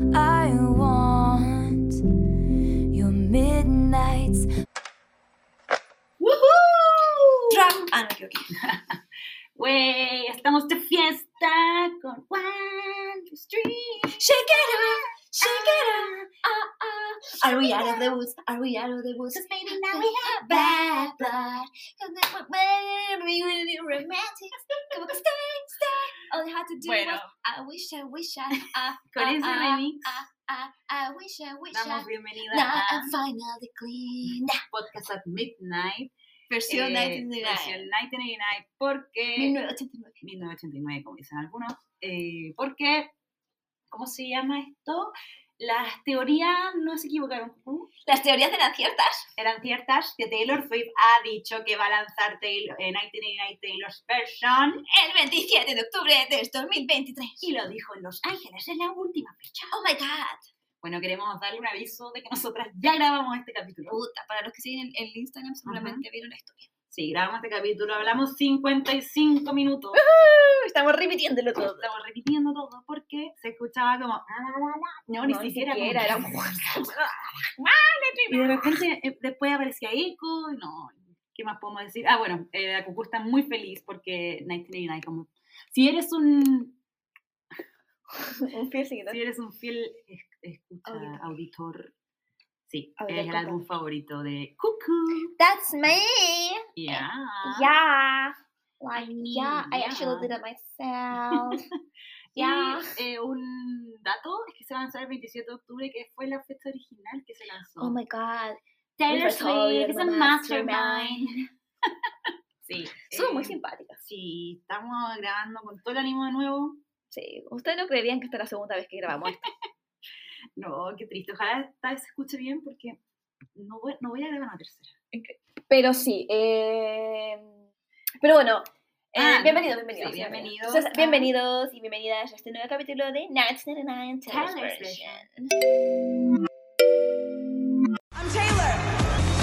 I want your midnights. ¡Woohoo! Drop. Ah, no, me equivoqué. Wey, estamos de fiesta con One, Two, Three. Shake it up, shake it up. Ah, ah. Are we out of the woods? Are we out of the woods? Cause baby, now we have bad blood. Cause were very, romantic. Come on, stay. All you had to do Bueno. was I wish, I wish, I, ah, Con ah, ese ah, remix I wish, I wish, I. damos bienvenida a I'm finally clean. Podcast at Midnight. Versión eh, 1999. Versión 1999 porque... 1989. 1989, como dicen algunos, eh, porque, ¿cómo se llama esto? Las teorías no se equivocaron. Las teorías eran ciertas. eran ciertas, que Taylor Swift ha dicho que va a lanzar Taylor, eh, 1989 Taylor's Version, El 27 de octubre de 2023. y lo dijo en Los Ángeles, en la última fecha. Oh my god. Bueno, queremos darle un aviso de que nosotras ya grabamos este capítulo. Puta, para los que siguen el, el Instagram seguramente vieron la historia. Sí, grabamos este capítulo, hablamos 55 minutos. Estamos repitiéndolo todo. Estamos repitiendo todo porque se escuchaba como... No, ni No, ni siquiera. siquiera, como- era- Y de repente eh, después aparecía eco, y no, ¿qué más podemos decir? Ah, bueno, eh, la Cucú está muy feliz porque 1989 como... Si eres un, Un piercing, ¿no? si eres un fiel es- escucha, Auditor. Sí, es el álbum favorito de Cuckoo. That's me. Yeah. Yeah. Like, I mean, yeah, I actually did it myself. yeah. Y eh, un dato es que se lanzar el 27 de octubre, que fue la fecha original que se lanzó. Oh my god. Taylor Swift is a mastermind. Sí. Son muy eh, simpáticas. Sí, estamos grabando con todo el ánimo de nuevo. Sí. Ustedes no creerían que esta es la segunda vez que grabamos esto. No, qué triste. Ojalá esta vez se escuche bien porque no voy, no voy a grabar una tercera. Pero sí. eh, Pero bueno. eh, Ah, bienvenidos, bienvenidos. sí, bienvenidos Entonces, a- bienvenidos y bienvenidas a este nuevo capítulo de 1999 Taylor's Taylor's Version. I'm Taylor.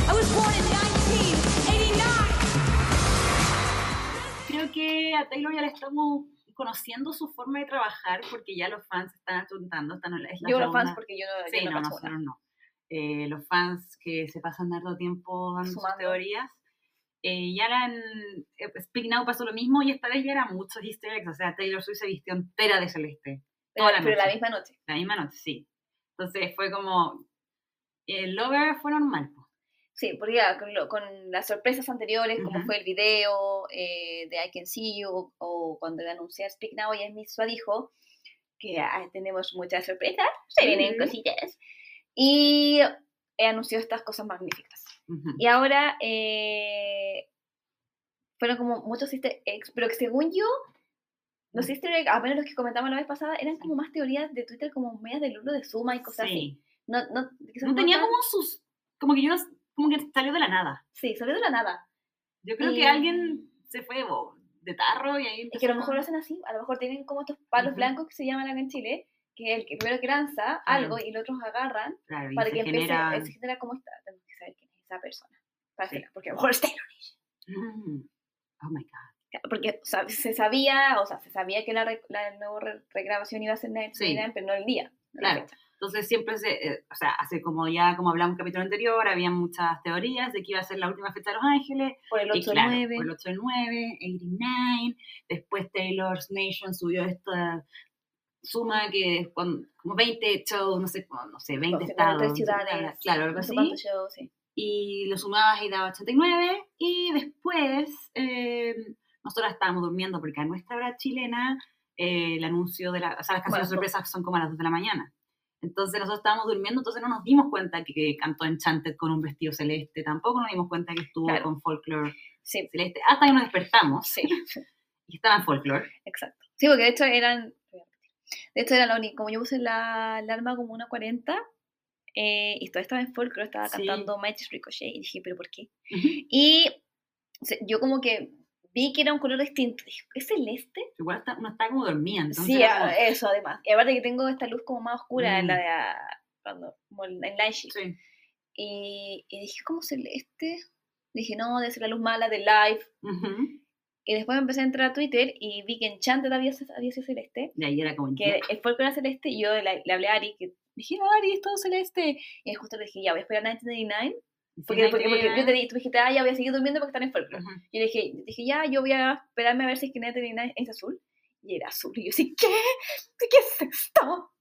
I was born in 1989. Creo que a Taylor ya le estamos conociendo su forma de trabajar porque ya los fans están atuntando. Están, es la Yo los fans porque yo no, Sí, yo no no, cacho nosotros una. no. Eh, los fans que se pasan dando tiempo dando sus teorías. eh, ya en eh, Speak Now pasó lo mismo y esta vez ya era muchos easter eggs. O sea, Taylor Swift se vistió entera de celeste. Pero, toda la pero la misma noche. La misma noche, sí. Entonces fue como... El Lover fue normal. Sí, porque ya con, lo- con las sorpresas anteriores, como Ujú. fue el video eh, de I Can See You, o, o cuando anuncié Speak Now, ella misma dijo que ah, tenemos muchas sorpresas, se vienen Ujú. cositas. Y eh, anunció estas cosas magníficas. Ujú. Y ahora eh, fueron como muchos easter eggs, pero que según yo, los easter eggs, a menos los que comentamos la vez pasada, eran como más teorías de Twitter, como medias del uno de suma y cosas así. Sí. No, no, quizás No tenía tan- como sus... Como que yo no... Como que salió de la nada. Sí, salió de la nada. Yo creo Y- que alguien se fue de tarro y ahí... Es que a lo mejor lo hacen así, a lo mejor tienen como estos palos Ujú. blancos que se llaman acá en Chile, que el que primero que lanza algo y los otros agarran Claro, para que empiece, genera- se genera como está, tenemos que saber quién es esa persona, para Sí. que- porque a lo mejor es Taylor. Mm. Oh my God. Porque o sea, se sabía, o sea, se sabía que la, re- la nueva re- regrabación iba a ser en Sí. pero no el día. Claro. Entonces siempre se, eh, o sea, hace como ya, como hablamos en un capítulo anterior, había muchas teorías de que iba a ser la última fecha de Los Ángeles, Por el y 8 claro, 9. por el 8 del 9, 89, después Taylor's Nation subió esta suma que con como 20 shows, no sé, no sé 20 Con estados, 53 no sé qué, ciudades, claro, algo así, shows, sí. y lo sumabas y daba 89, y después eh, nosotros estábamos durmiendo porque a nuestra hora chilena eh, el anuncio de la, o sea, las canciones Bueno, sorpresas son como a las 2 de la mañana. Entonces nosotros estábamos durmiendo, entonces no nos dimos cuenta que, que cantó Enchanted con un vestido celeste, tampoco nos dimos cuenta que estuvo Claro. con Folklore Sí, celeste, hasta que nos despertamos sí, y estaba en Folklore. exacto. Sí, porque de hecho eran, de hecho era la única, como yo puse la alarma como una 40, eh, y todavía estaba en folklore, estaba Sí. cantando Mighty Ricochet, y dije, pero ¿por qué? Ujú. Y o sea, yo como que vi que era un color distinto, ¿es celeste? Igual está, uno está como dormida, entonces sí, a- como- eso además. Y aparte que tengo esta luz como más oscura en la Mm. de, cuando, como en Shift. sí. Y, y dije, ¿cómo celeste? Dije, no, debe ser la luz mala de live. Ujú. Y después me empecé a entrar a Twitter y vi que Enchanted había, había sido celeste. De ahí era como. Que el folclore era celeste y yo le, le hablé a Ari, que dije, Ari, es todo celeste. Y justo le dije, ya, voy a esperar 1999. Porque, porque, porque yo te dije, tú dijiste, ah, ya voy a seguir durmiendo porque están en folclore. Y le dije, dije, ya, yo voy a esperarme a ver si es que 1999 es azul. Y era azul. Y yo así, ¿qué? ¿Qué es esto?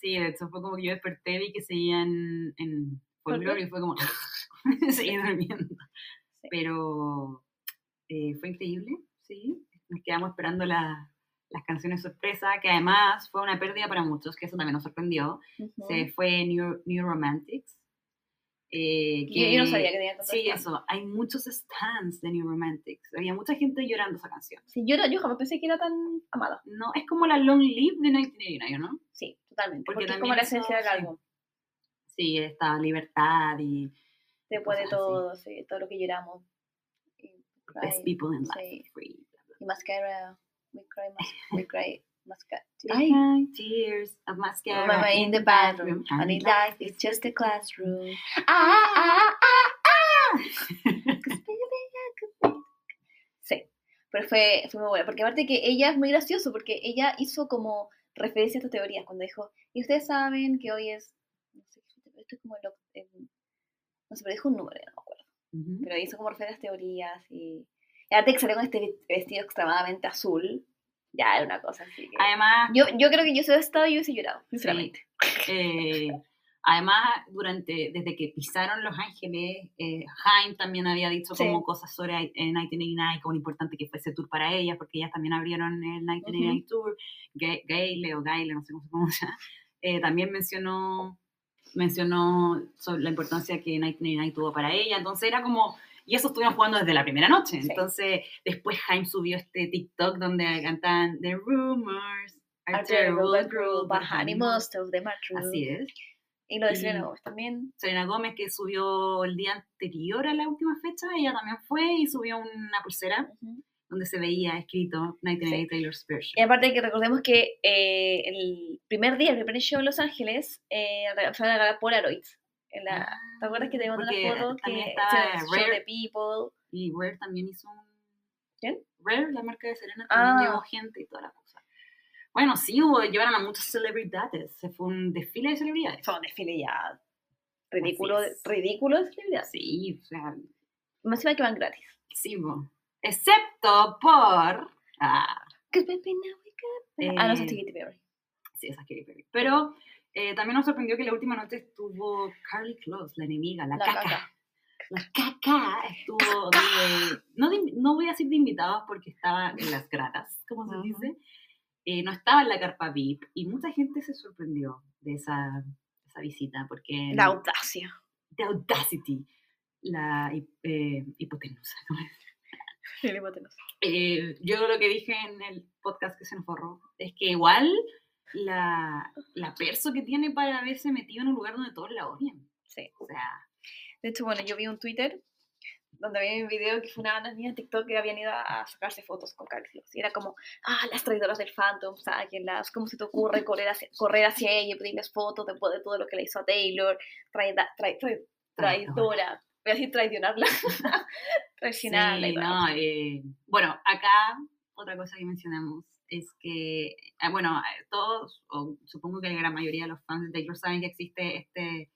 Sí, de hecho fue como que yo desperté, vi que seguían en folclore y fue como. seguí durmiendo. Sí. Pero eh, fue increíble, sí. Nos quedamos esperando la- las canciones sorpresa, que además fue una pérdida para muchos, que eso también nos sorprendió. Se fue New, New Romantics. Eh, Yo- yo no sabía que tenía tantos Sí, fans. eso. Hay muchos stands de New Romantics. Había mucha gente llorando esa canción. Sí, yo, yo jamás pensé que era tan amada. No, es como la Long Live de 1989, ¿no? Sí, totalmente. Porque Porque, es como la esencia del sí. álbum. Sí, esta libertad y Después de cosas así. todo, sí, todo lo que lloramos. Best people in sí. life. Free, bla, bla. Y mascara, we cry, we cry, mascara. I tears of mascara Mama in the bathroom, honey life is just a classroom. Ah, ah, ah, ah. be- Sí, pero fue, fue muy buena, porque aparte que ella es muy gracioso, porque ella hizo como referencia a estas teorías cuando dijo, y ustedes saben que hoy es, no sé, esto es como el, oct- el- no sé, pero dijo un número, ya no me acuerdo, pero hizo como referencia a las teorías y, y aparte que salió con este ve- vestido extremadamente azul, ya era una cosa así que... Además, Yo, yo creo que yo hubiese estado y hubiese llorado, sinceramente. eh, además, durante, desde que pisaron Los Ángeles, eh, Haim también había dicho Sí. como cosas sobre eh, 1989, como importante que fuese tour para ellas, porque ellas también abrieron el 1989 Tour. Ga- Gayle o Gayle, no sé cómo se pronuncia, eh, también mencionó, mencionó sobre la importancia que 1989 tuvo para ella. Entonces era como, y eso estuvieron jugando desde la primera noche. Sí. Entonces, después Haim subió este TikTok donde cantan The Rumors. Are terrible, but cruel, but honey, most of them are true. Así es. Y lo de Selena Gomez también. Selena Gómez, que subió el día anterior a la última fecha, ella también fue y subió una pulsera Ujú. donde se veía escrito 1988 Taylor's version. Y aparte que recordemos que eh, el primer día, el primer show en Los Ángeles, eh, fue a regalar Polaroids. En la, ¿Te acuerdas que te mandé una foto? Que estaba show Rare. de People. Y Rare también hizo un... ¿Quién? Rare, la marca de Selena, también Ah. llevó gente y toda la cosa. Bueno, sí, hubo, llevaron a muchas celebridades. Se fue un desfile de celebridades. Fue un desfile ya ridículo, ridículo de celebridad. Sí, o sea, Más encima que van gratis. sí, bo. excepto por... Ah, 'Cause baby, now we got- ah, no, Eh, es Katy Perry. Sí, esa es Katy Perry. Pero eh, también nos sorprendió que la última noche estuvo Carly Close, la enemiga, la, La caca. caca. La caca estuvo de, no, de- no voy a decir de invitados porque estaba en las gratas, como se dice. Eh, no estaba en la carpa VIP y mucha gente se sorprendió de esa, esa visita porque La audacia. The Audacity, la eh, hipotenusa. ¿no? El hipotenusa. Eh, yo lo que dije en el podcast que se nos borró es que igual la, la perso que tiene para haberse metido en un lugar donde todos la odian. Sí. O sea, De hecho, bueno, yo vi un Twitter donde había un video que fue una, unas niñas de TikTok que habían ido a sacarse fotos con Carly. Y era como, ah, las traidoras del Phantom, sáquenlas, ¿cómo se te ocurre correr hacia, correr hacia ella y pedirles fotos después de todo lo que le hizo a Taylor? Traida, trai- trai- traidora. Voy a decir traicionarla. traicionarla y sí, no, eh, bueno, acá otra cosa que mencionamos es que, ah, bueno, todos, o supongo que la gran mayoría de los fans de Taylor saben que existe este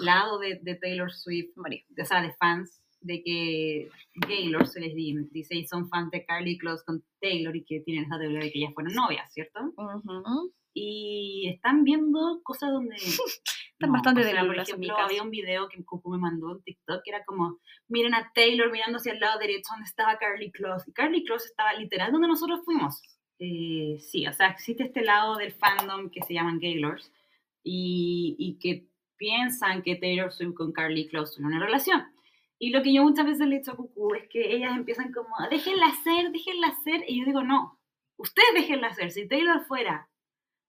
lado de, de Taylor Swift, o sea, de fans, de que Gaylor se les di- dice y son fans de Carly Close con Taylor y que tienen esa teoría de que ellas fueron novias, ¿cierto? Y están viendo cosas donde... Están bastante o sea, delulu Por ejemplo, había un video que Cucu me mandó en TikTok que era como, miren a Taylor mirando hacia el lado derecho donde estaba Carly Close. Y Carly Close estaba literal donde nosotros fuimos. Eh, sí, o sea, existe este lado del fandom que se llaman Gaylors y, y que piensan que Taylor Swift con Carly Close tuvieron una relación. Y lo que yo muchas veces le he dicho a Cucu es que ellas empiezan como, déjenla ser, déjenla ser. Y yo digo, no, ustedes déjenla ser. Si Taylor fuera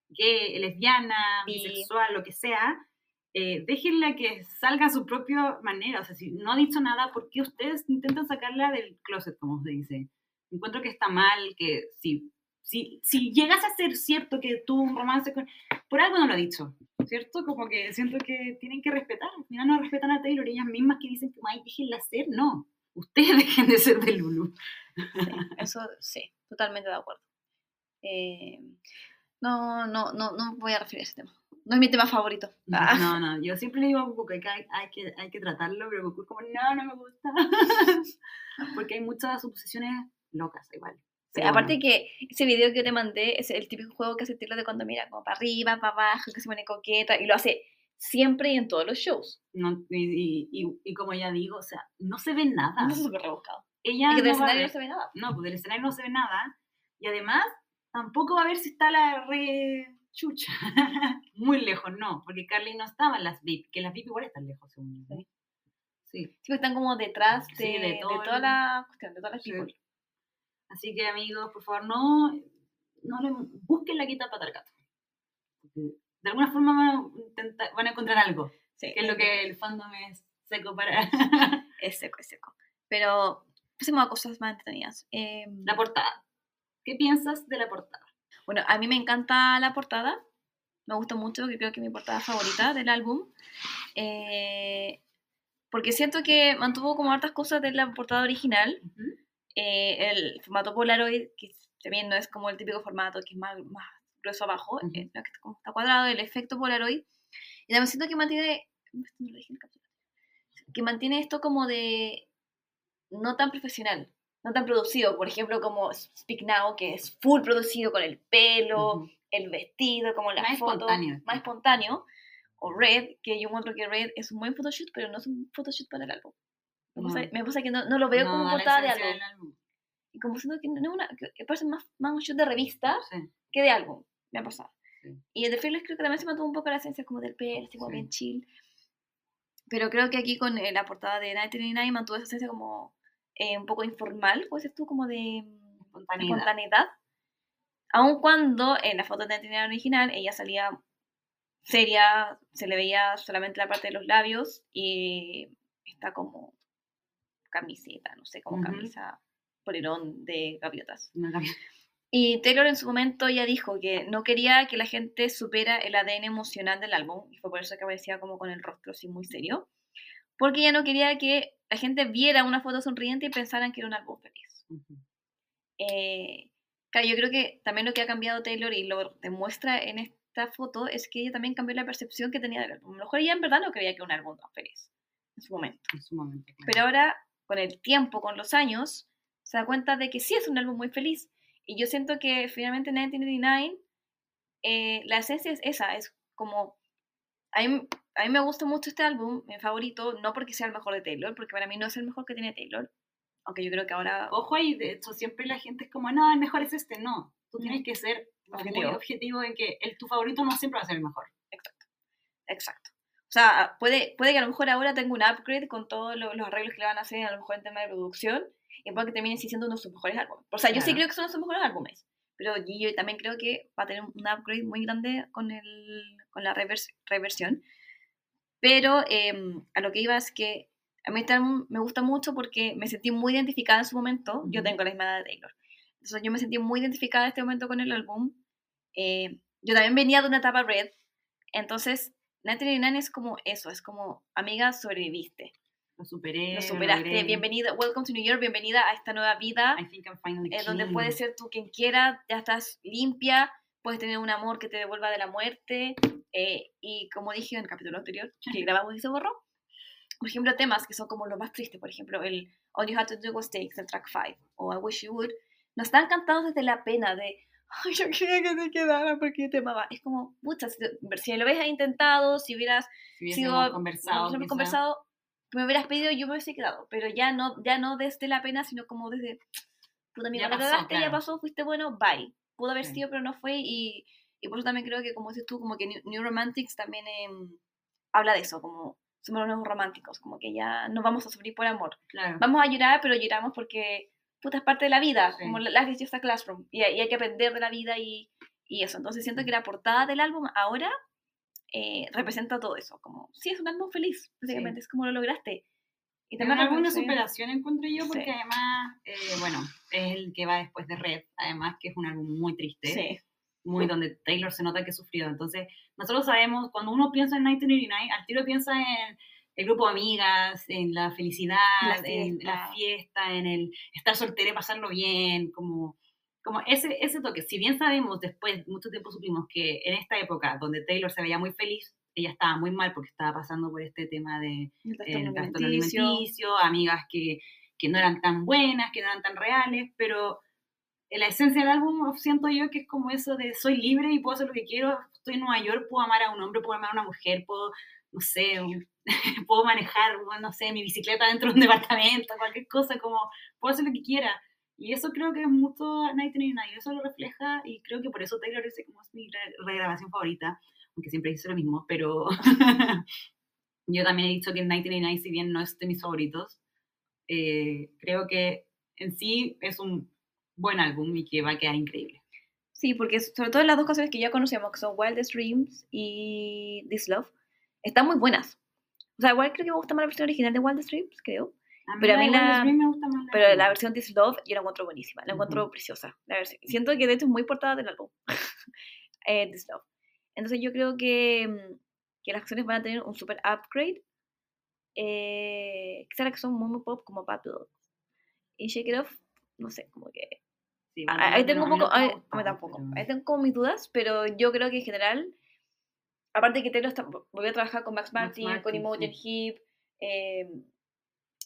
gay, lesbiana, Bi. bisexual, lo que sea, eh, déjenla que salga a su propia manera. O sea, si no ha dicho nada, ¿por qué ustedes intentan sacarla del closet, como se dice? Encuentro que está mal, que si, si, si llegas a ser cierto que tuvo un romance con... Por algo no lo ha dicho, ¿cierto? Como que siento que tienen que respetar. Final no respetan a Taylor, ellas mismas que dicen que, ay, déjenla ser, no. Ustedes dejen de ser de Lulu. Sí, eso sí, totalmente de acuerdo. Eh, no, no, no, no voy a referir a ese tema. No es mi tema favorito. Ah, No, no, yo siempre le digo a Goku que hay, hay que hay que tratarlo, pero Goku es como, no, no me gusta. Porque hay muchas suposiciones locas igual. Aparte que ese video que yo te mandé es el típico juego que hace estilo de cuando mira como para arriba, para abajo, que se pone coqueta y lo hace siempre y en todos los shows. no, y, y, y, y como ya digo, o sea, no se ve nada. No es súper rebuscado. Ella y que del no escenario no se ve nada. No, pues del escenario no se ve nada. Y además, tampoco va a ver si está la re chucha. Muy lejos, no, porque Carly no estaba en las VIP, que las VIP igual están lejos, según yo. Sí. Sí. Sí, porque están como detrás de, Sí, de de, todo toda el- la cuestión, de todas las Sí. people. Así que, amigos, por favor, no, no le busquen la quita para gato. Porque de alguna forma van a, intentar- van a encontrar algo, Sí, que es lo que el fandom es seco para Es seco, es seco. Pero pasemos a cosas más entretenidas. Eh, la portada. ¿Qué piensas de la portada? Bueno, a mí me encanta la portada. Me gusta mucho, que creo que es mi portada favorita del álbum. Eh, porque siento que mantuvo como hartas cosas de la portada original. Eh, el formato Polaroid, que también no es como el típico formato que es más, más grueso abajo, Ujú. eh, está, como está cuadrado, el efecto Polaroid. Y también siento que mantiene, que mantiene esto como de no tan profesional, no tan producido. Por ejemplo, como Speak Now, que es full producido con el pelo, Ujú. el vestido, como la Más foto, espontáneo. más espontáneo. O Red, que yo encuentro que Red es un buen photoshoot, pero no es un photoshoot para el álbum. Me No. pasa, me pasa que no, no lo veo como portada de álbum. Y como siento que no es una, que parece más, más un shoot de revista Sí. que de álbum. Me ha pasado. Sí. Y el de Fearless creo que también se mantuvo un poco la esencia como del pelo, así como bien chill. Pero creo que aquí con eh, la portada de 1999 mantuvo esa esencia como eh, un poco informal, puede ser tú, como de Espontaneidad. espontaneidad. Aun cuando en la foto de 1999 original ella salía seria, se le veía solamente la parte de los labios y está como camiseta, no sé, como Ujú. camisa polerón de gaviotas. No la- Y Taylor en su momento ya dijo que no quería que la gente supera el ADN emocional del álbum, y fue por eso que aparecía como con el rostro así muy serio, porque ella no quería que la gente viera una foto sonriente y pensaran que era un álbum feliz. Ujú. Eh, claro, yo creo que también lo que ha cambiado Taylor y lo demuestra en esta foto es que ella también cambió la percepción que tenía del álbum. A lo mejor ella en verdad no creía que era un álbum tan feliz en su momento. En su momento. claro. Pero ahora, con el tiempo, con los años, se da cuenta de que sí es un álbum muy feliz. Y yo siento que finalmente 1989, eh, la esencia es esa, es como... A mí, a mí me gusta mucho este álbum, mi favorito, no porque sea el mejor de Taylor, porque para mí no es el mejor que tiene Taylor, aunque yo creo que ahora... Ojo ahí, de hecho, siempre la gente es como, no, el mejor es este. No, tú tienes que ser muy Objetivo. objetivo en que el, tu favorito no siempre va a ser el mejor. Exacto. O sea, puede, puede que a lo mejor ahora tenga un upgrade con todos lo- los arreglos que le van a hacer, a lo mejor en tema de producción, y puede que termine siendo uno de sus mejores álbumes. O sea, yo sí Claro. creo que son sus mejores álbumes, pero yo también creo que va a tener un upgrade muy grande con, el, con la revers- reversión. Pero em, a lo que iba es que a mí este álbum me gusta mucho porque me sentí muy identificada en su momento. Yo tengo la misma edad de Taylor. Entonces yo me sentí muy identificada en este momento con el álbum. Eh, yo también venía de una etapa red. Entonces, 1999 es como eso, es como, amiga, sobreviviste. Lo superé. Lo superaste. logré. Bienvenida, welcome to New York, bienvenida a esta nueva vida, I think I'm finally eh, donde puedes ser tú quien quiera, ya estás limpia, puedes tener un amor que te devuelva de la muerte. eh, y como dije en el capítulo anterior, que grabamos y se borró, por ejemplo, temas que son como los más tristes, por ejemplo, el All You Had to Do Was Take, el track 5, o I Wish You Would, no están cantados desde la pena de, ay, yo quería que te quedara porque yo te amaba. Es como, pucha, si, si lo hubieras intentado, si hubieras Si sido conversado. conversado, me hubieras pedido, yo me hubiese quedado, pero ya no, ya no desde la pena, sino como desde, puta amiga, Ya la pasó, ya claro. pasó, fuiste bueno, bye. Pudo haber Sí. sido, pero no fue, y, y por eso también creo que, como dices tú, como que New, New Romantics también em, habla de eso, como somos los nuevos románticos, como que ya no vamos a sufrir por amor. Claro. Vamos a llorar, pero lloramos porque, puta, es parte de la vida, Sí. como la Life is just a classroom, y, hay- y hay que aprender de la vida y, y eso. Entonces siento que la portada del álbum ahora eh, representa todo eso, como, sí, es un álbum feliz, básicamente, es como lo lograste. Y Es también una buena reconoce- superación encuentro yo porque Sí. además, eh, bueno, es el que va después de Red, además que es un álbum muy triste, Sí, muy donde Taylor se nota que sufrió. Entonces, nosotros sabemos, cuando uno piensa en 1989, al tiro piensa en el grupo de amigas, en la felicidad, La en la fiesta. en el estar soltera y pasarlo bien, como, como ese, ese toque. Si bien sabemos después, mucho tiempo supimos que en esta época donde Taylor se veía muy feliz, ella estaba muy mal porque estaba pasando por este tema de El el trastorno trastorno alimenticio. alimenticio, amigas que, que no eran tan buenas, que no eran tan reales, pero en la esencia del álbum siento yo que es como eso de soy libre y puedo hacer lo que quiero, estoy en Nueva York, puedo amar a un hombre, puedo amar a una mujer, puedo, no sé, un- puedo manejar, no sé, mi bicicleta dentro de un departamento, cualquier cosa, como puedo hacer lo que quiera. Y eso creo que es mucho 1989, eso lo refleja y creo que por eso Taylor es como es mi re- regrabación favorita, aunque siempre dice lo mismo, pero yo también he dicho que 1989, si bien no es de mis favoritos, eh, creo que en sí es un buen álbum y que va a quedar increíble. Sí, porque sobre todo las dos canciones que ya conocemos, que son Wildest Dreams y This Love, están muy buenas. O sea, igual creo que me gusta más la versión original de Wildest Dreams, creo. Pero a la mí la- me gusta más Pero de- la versión This Love yo la encuentro buenísima, la encuentro preciosa. La versión. Siento que de hecho es muy portada del álbum, eh, This Love. Entonces yo creo que, mm, que las canciones van a tener un super upgrade. Eh, quizá las que son muy, muy pop, como Bad Blood. Y Shake It Off, no sé, como que... Sí, Bad Ahí tengo no- un a poco, me ahí- a tampoco, pero- ahí tengo como mis dudas, pero yo creo que en general, aparte que Taylor está, volvió a trabajar con Max Max Martin, con Martin, Imogen sí. Heap, eh,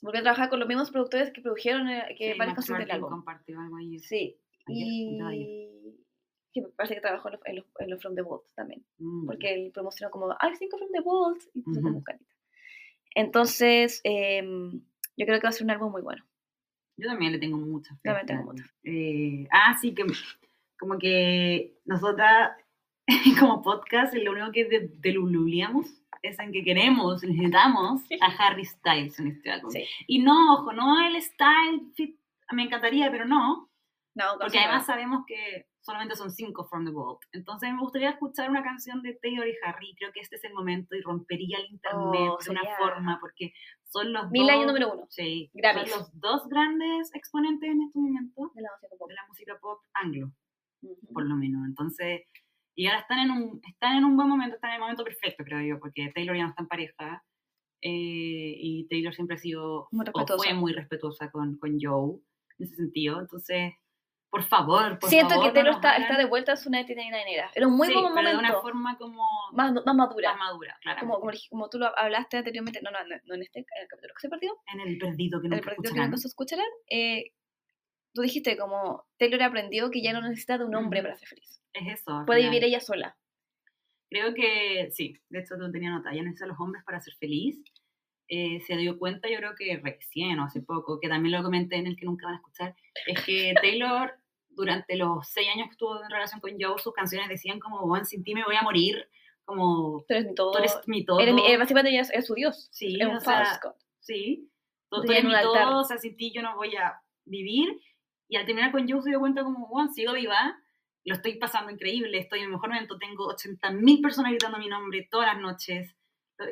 volvió a trabajar con los mismos productores que produjeron eh, que Sí, varias canciones del Martin álbum. compartió algo ahí. Sí, ayer, ayer. y me parece que trabajó en los, en los, en los From the Vault también, Mm, porque él promocionó como, I think From the Vault, y puso como Ujú. carita. Entonces, em, yo creo que va a ser un álbum muy bueno. Yo también le tengo mucha fe. También tengo a mucha álbum. Eh, ah, sí, que como que nosotras como podcast lo único que de- deluliamos es en que queremos, necesitamos a Harry Styles en este álbum. Sí. Y no, ojo, no el style fit, me encantaría, pero no, No, porque además sabemos que solamente son cinco From the Vault. Entonces me gustaría escuchar una canción de Taylor y Harry, creo que este es el momento y rompería el internet Oh, de una forma, porque son los Mil dos... años número uno. Sí, Grammys. son los dos grandes exponentes en este momento de la música pop. de la música pop anglo, Ujú. por lo menos. Entonces, y ahora están en un, están en un buen momento, están en el momento perfecto, creo yo, porque Taylor ya no está en pareja. eh, y Taylor siempre ha sido, Muy o fue respetuosa. muy respetuosa con, con Joe, en ese sentido. Entonces, por favor, por Siento favor, que Taylor no está, está de vuelta a su 99 era. Era un muy Sí, buen pero de momento. una forma como más, más madura. más madura, claro. como, como, como tú lo hablaste anteriormente, no, no, no, en este en el capítulo que se perdió, En el perdido que en el nunca partido que escucharán. nunca se escucharán, eh, tú dijiste como Taylor aprendió que ya no necesita de un hombre Ujú. para ser feliz. Es eso. Puede final. vivir ella sola. Creo que sí, de hecho lo tenía notado, ya necesita a los hombres para ser feliz. Eh, se dio cuenta, yo creo que recién o hace poco, que también lo comenté en el que nunca van a escuchar, es que Taylor durante los seis años que estuvo en relación con Joe, sus canciones decían como, bueno, sin ti me voy a morir, como, Tú eres mi todo. tú eres mi todo. Eres mi- eh, básicamente ella es, su dios. sí, es o un sea, false god. sí, tú, tú eres mi todo, o sea, sin ti yo no voy a vivir. Y al terminar con Joe se dio cuenta como, bueno, sigo viva, lo estoy pasando increíble, estoy en mi mejor momento, tengo 80.000 personas gritando mi nombre todas las noches.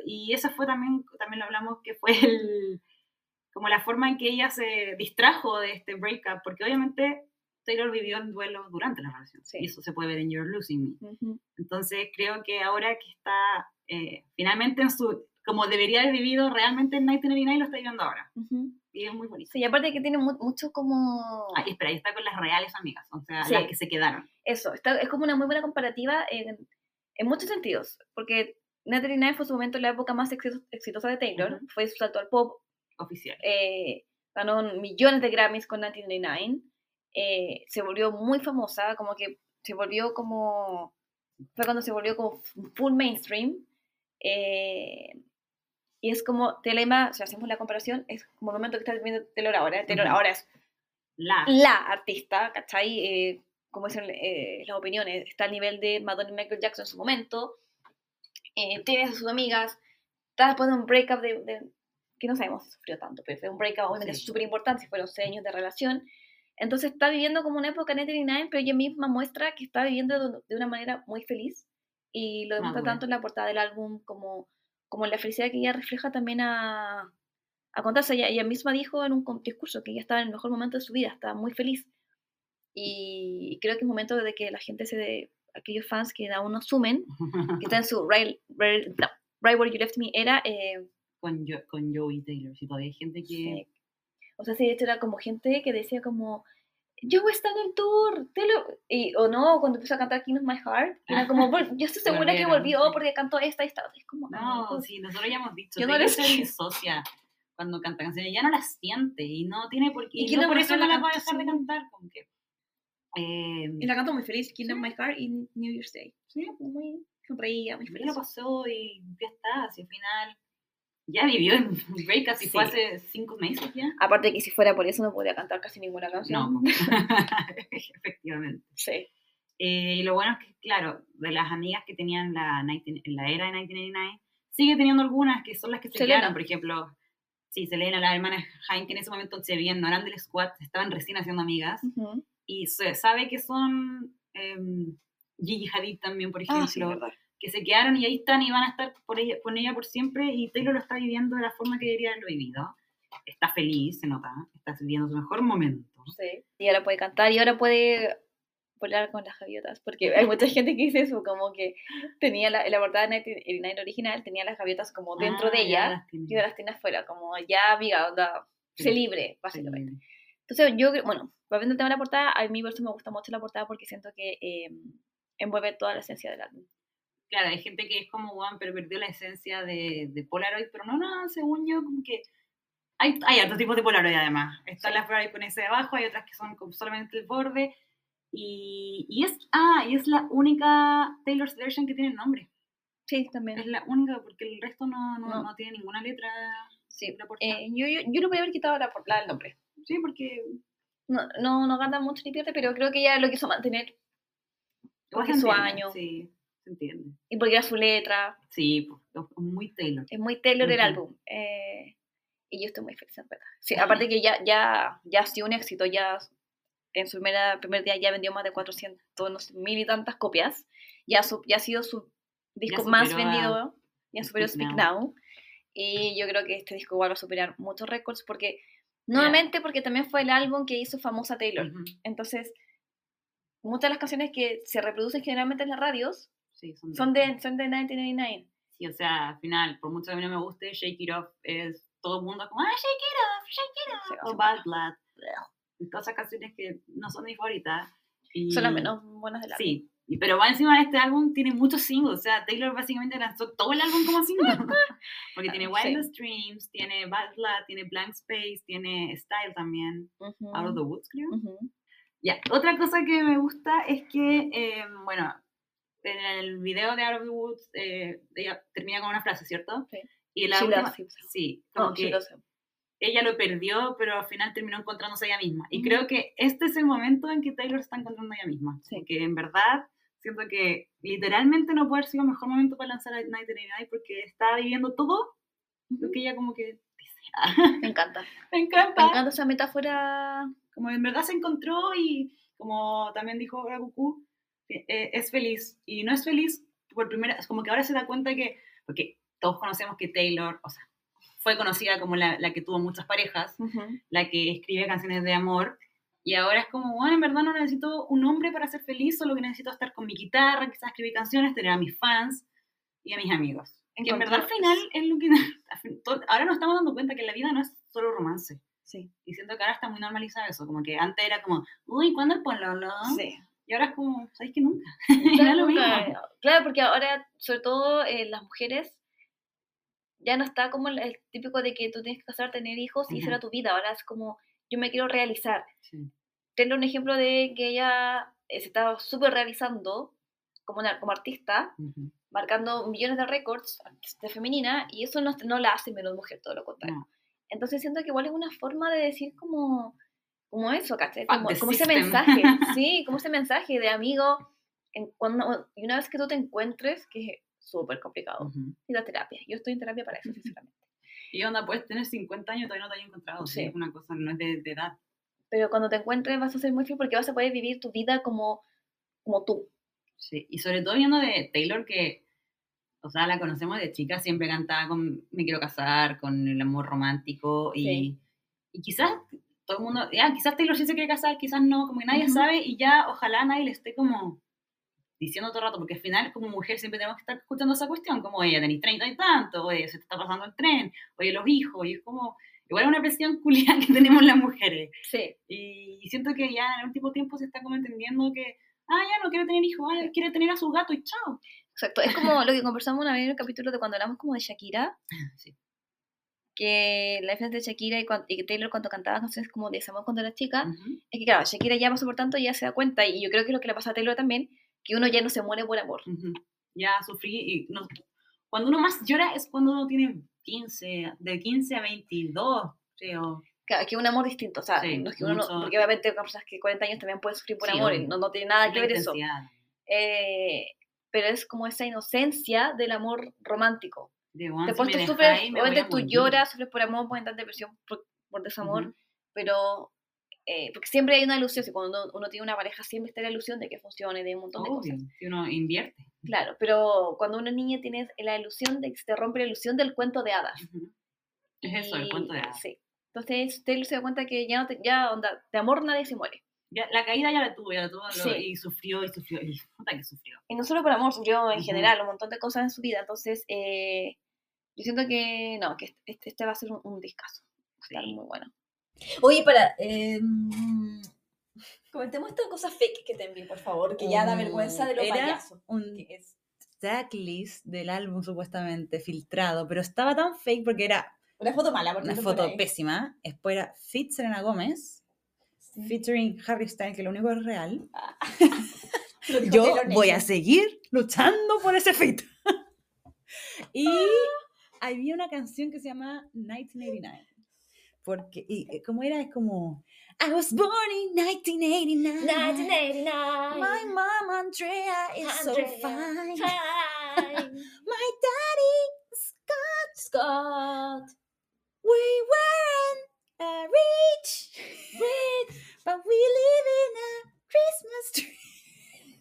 Y esa fue también, también lo hablamos, que fue el, como la forma en que ella se distrajo de este breakup, porque obviamente Taylor vivió en duelo durante la relación, Sí. y eso se puede ver en You're Losing Me. Ujú. Entonces creo que ahora que está eh, finalmente en su, como debería haber vivido realmente en 1999, lo está viviendo ahora. Y es muy bonito. Sí, y aparte que tiene mu- mucho como... Ah, y espera, ahí está con las reales amigas, o sea, Sí. las que se quedaron. Eso, está, es como una muy buena comparativa en, en muchos sentidos, porque Natalie Nine fue su momento la época más exito- exitosa de Taylor, fue su salto al pop, Oficial. eh, ganó millones de Grammys con 1999, eh, se volvió muy famosa, como que se volvió como, fue cuando se volvió como full mainstream, eh, y es como Telema, si hacemos la comparación, es como el momento que está viviendo Taylor ahora, Taylor Ujú. ahora es La. la artista, ¿cachai? Eh, como dicen eh, las opiniones, está al nivel de Madonna y Michael Jackson en su momento, eh, tiene a sus amigas, está después de un breakup de, de- que no sabemos si sufrió tanto, pero fue un breakup obviamente Sí. súper importante, fueron seis años de relación, entonces está viviendo como una época Nine, pero ella misma muestra que está viviendo de, de una manera muy feliz, y lo demuestra Madura. tanto en la portada del álbum como, como la felicidad que ella refleja también a, a contarse. Ella, ella misma dijo en un discurso que ella estaba en el mejor momento de su vida, estaba muy feliz. Y creo que es momento de que la gente se de aquellos fans que aún no sumen, que están en su right, right, no, Right Where You Left Me era, eh, con, Jo- con Joey Taylor. Si todavía hay gente que... Sí. O sea, sí, de hecho era como gente que decía como, yo voy a estar en el tour, te lo-". Y, o no, cuando empezó a cantar King of My Heart, y era como, "Vol- yo estoy segura que volvió sí. porque cantó esta y esta. Es como, No, amigos, sí, nosotros ya hemos dicho, Yo no les quiero. disocia cuando canta canciones, ya no las siente y no tiene por qué, ¿Y y no no por eso no la las va a dejar de cantar, como que... eh, Y la cantó muy feliz, King of Sí. My Heart y New Year's Day. sí, Muy sonreía, muy feliz. lo pasó y ya está, hacia el final ya vivió en break casi fue Sí. hace cinco meses ya. Aparte que si fuera por eso no podía cantar casi ninguna No, canción. efectivamente. Sí. Eh, y lo bueno es que, claro, de las amigas que tenían la, 19 en la era de 1989, sigue teniendo algunas que son las que se Selena. quedaron, por ejemplo, sí, Selena, la hermana Jaime, que en ese momento se veían, no eran del squad, estaban recién haciendo amigas, Ujú. y se sabe que son em, Gigi Hadid también, por ejemplo, Ah, sí, verdad. Que se quedaron y ahí están y van a estar por ella, con ella por siempre, y Taylor lo está viviendo de la forma que debería haberlo vivido. Está feliz, se nota, está viviendo su mejor momento. Sí. Y ahora puede cantar y ahora puede volar con las gaviotas. Porque hay mucha gente que dice eso, como que tenía la, la portada de 1989 original, tenía las gaviotas como dentro Ah, de ella y ahora las tiene afuera, como ya, amiga, onda, Sí. libre, básicamente. Sí. Entonces, yo, bueno, volviendo al tema de la portada, a mí por eso me gusta mucho la portada porque siento que eh, envuelve toda la esencia del álbum. Claro, hay gente que es como Juan, pero perdió la esencia de, de Polaroid, pero no, no, según yo, como que hay, hay otros tipos de Polaroid además. Están las Polaroid con ese de abajo, hay otras que son con solamente el borde. Y, y es, ah, y es la única Taylor's version que tiene nombre. Sí, también. Es la única, porque el resto no, no, No. no tiene ninguna letra. Sí. Eh, yo, yo, yo no podía haber quitado la, la del nombre. Sí, porque No, no, no gana mucho ni pierde, pero creo que ella lo quiso mantener Porque su año. Sí, se entiende. y porque era su letra. Sí, es muy Taylor. Es muy Taylor el Ujú. álbum. eh, y yo estoy muy feliz, en verdad. Sí, aparte que ya, ya, ya ha sido un éxito, ya en su primera, primer día ya vendió más de 400, no sé, mil y tantas copias. Ya, su- ya ha sido su disco más superó a vendido, ya superó Speak Now. Now. Y yo creo que este disco igual va a superar muchos récords porque, nuevamente, porque también fue el álbum que hizo famosa Taylor. Ujú. Entonces, muchas de las canciones que se reproducen generalmente en las radios Sí, son, son de, son de 1999. Sí, o sea, al final, por mucho que a mí no me guste, Shake It Off es todo el mundo como, ah, Shake It Off, Shake It Sí, Off, o o Bad Blood. Todas esas canciones que no son mis favoritas. Y, Son las menos buenas del álbum. Sí, y- pero va encima de este álbum tiene muchos singles, o sea, Taylor básicamente lanzó todo el álbum como single. Porque tiene Sí. Wildest Dreams, tiene Bad Blood, tiene Blank Space, tiene Style también, Ujú, Out of the Woods creo. ujú. Ya, otra cosa que me gusta es que, eh, bueno, en el video de the Woods, eh, ella termina con una frase, ¿cierto? Sí. Y la She última, loves sí, como No, que ella lo perdió, pero al final terminó encontrándose ella misma. Y Ujú. creo que este es el momento en que Taylor se está encontrando ella misma. Sí. Porque en verdad siento que literalmente no puede haber sido el mejor momento para lanzar a Night Night porque está viviendo todo lo que ella como que desea. Me encanta. Me Me encanta. encanta esa metáfora. Como en verdad se encontró y como también dijo ahora Cucú, es feliz. Y no es feliz por primera, es como que ahora se da cuenta que, porque todos conocemos que Taylor, o sea, fue conocida como la, la que tuvo muchas parejas, la que escribe canciones de amor. Y ahora es como, bueno, en verdad no necesito un hombre para ser feliz, solo que necesito estar con mi guitarra, quizás escribir canciones, tener a mis fans y a mis amigos. Que en verdad al final es lo que... Ahora nos estamos dando cuenta que la vida no es solo romance. Sí. Y siento que ahora está muy normalizado eso, como que antes era como, uy, ¿cuándo el pololo? Sí. Y ahora es como, ¿sabes que nunca? Claro, Era lo mismo. claro, porque ahora, sobre todo eh, las mujeres, ya no está como el, el típico de que tú tienes que casar, tener hijos y Ujú. será tu vida. Ahora es como, yo me quiero realizar. Sí. Tengo un ejemplo de que ella eh, se estaba súper realizando como, una, como artista, Ujú. marcando millones de récords de femenina, y eso no, no la hace menos mujer, todo lo contrario. No. Entonces siento que igual es una forma de decir como, como eso, ¿cachai? Fuck Como, como ese mensaje, sí, como ese mensaje de amigo, en cuando, y una vez que tú te encuentres, que es súper complicado, Ujú. y la terapia, yo estoy en terapia para eso, sinceramente. Y onda, puedes tener 50 años y todavía no te hayas encontrado. Sí. Sí. Es una cosa, no es de, de edad. Pero cuando te encuentres vas a ser muy feliz porque vas a poder vivir tu vida como, como tú. Sí. Y sobre todo viendo de Taylor que, o sea, la conocemos de chica, siempre cantaba con Me quiero casar, con el amor romántico y, Sí. y quizás todo el mundo, ya, quizás Taylor sí se quiere casar, quizás no, como que nadie sabe y ya ojalá nadie le esté como diciendo todo el rato, porque al final como mujer siempre tenemos que estar escuchando esa cuestión, como ella tenéis 30 y tanto, oye, se te está pasando el tren, oye, los hijos, y es como, igual es una presión culiada que tenemos las mujeres. Sí. Y, y siento que ya en el último tiempo se está como entendiendo que, ah, ya no quiere tener hijos, ah, quiere tener a su gato y chao. Exacto. Es como lo que conversamos una vez en el capítulo de cuando hablamos como de Shakira, Sí. Que la diferencia de Shakira y, que Taylor cuando cantaba canciones como de Desamor cuando era chica, Ujú. es que claro, Shakira ya pasó por tanto y ya se da cuenta, y yo creo que es lo que le pasa a Taylor también, que uno ya no se muere por amor. Ya sufrí y no- cuando uno más llora es cuando uno tiene 15, de 15 a 22, creo. Claro, que es un amor distinto, o sea, Sí, no es que uno no- porque obviamente hay personas que 40 años también pueden sufrir por Sí, amor, y no, no tiene nada que ver eso. Eh, pero es como esa inocencia del amor romántico. De, "Weón, Después si tú me sufres, dejáis, me voy a obviamente tú morir". lloras, sufres por amor, puedes entrar en depresión por, por desamor, Ujú. pero eh, porque siempre hay una ilusión, si cuando uno, uno tiene una pareja siempre está la ilusión de que funcione, de un montón de Obvio, cosas. si uno invierte. Claro, pero cuando una niña tienes la ilusión de que se te rompe la ilusión del cuento de hadas. Ujú. Es eso, el Y- cuento de hadas. Sí. Entonces Taylor se da cuenta que ya no te, ya onda, de amor nadie se muere. Ya, la caída ya la tuvo, ya la tuvo Sí. y sufrió y sufrió. Y puta que sufrió. Y no solo por amor, sufrió en Ujú. general un montón de cosas en su vida. Entonces, eh, yo siento que no, que este, este va a ser un, un discazo. Va a estar Sí. muy bueno. Oye, para. eh, mm, comentemos esta cosa fake que te envié, por favor, que ya da Um, vergüenza de lo era payaso. un es. tracklist del álbum supuestamente filtrado, pero estaba tan fake porque era Una foto mala, una por foto ahí. pésima. Después era Fit Selena Gómez, Sí. featuring Harry Styles, que lo único es real. Dijo Yo voy a seguir luchando por ese fit. y había una canción que se llama 1989. Porque, y eh, ¿cómo era? Es como, I was born in 1989. 1989. My mom, Andrea, is so Andrea, fine. Fine. My daddy, Scott, Scott. we weren't uh, rich, rich, but we live in a Christmas tree.